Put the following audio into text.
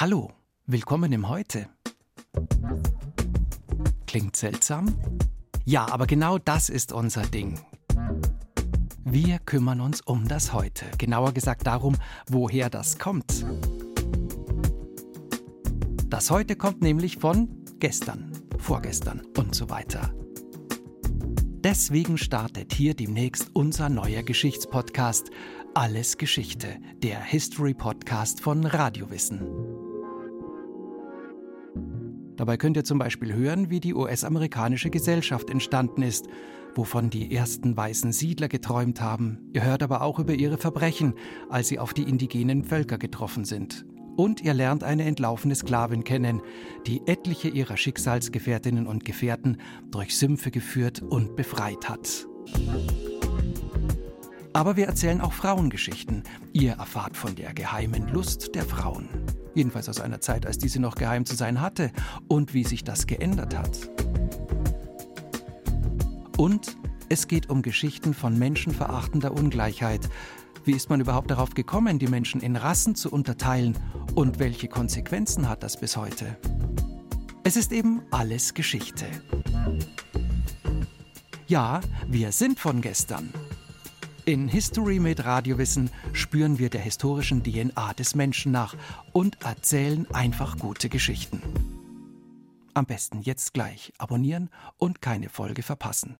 Hallo, willkommen im Heute. Klingt seltsam? Ja, aber genau das ist unser Ding. Wir kümmern uns um das Heute, genauer gesagt darum, woher das kommt. Das Heute kommt nämlich von gestern, vorgestern und so weiter. Deswegen startet hier demnächst unser neuer Geschichtspodcast Alles Geschichte, der History Podcast von Radiowissen. Dabei könnt ihr zum Beispiel hören, wie die US-amerikanische Gesellschaft entstanden ist, wovon die ersten weißen Siedler geträumt haben. Ihr hört aber auch über ihre Verbrechen, als sie auf die indigenen Völker getroffen sind. Und ihr lernt eine entlaufene Sklavin kennen, die etliche ihrer Schicksalsgefährtinnen und Gefährten durch Sümpfe geführt und befreit hat. Aber wir erzählen auch Frauengeschichten. Ihr erfahrt von der geheimen Lust der Frauen jedenfalls aus einer Zeit, als diese noch geheim zu sein hatte, und wie sich das geändert hat. Und es geht um Geschichten von menschenverachtender Ungleichheit. Wie ist man überhaupt darauf gekommen, die Menschen in Rassen zu unterteilen und welche Konsequenzen hat das bis heute? Es ist eben alles Geschichte. Ja, wir sind von gestern. In History mit Radiowissen spüren wir der historischen DNA des Menschen nach und erzählen einfach gute Geschichten. Am besten jetzt gleich abonnieren und keine Folge verpassen.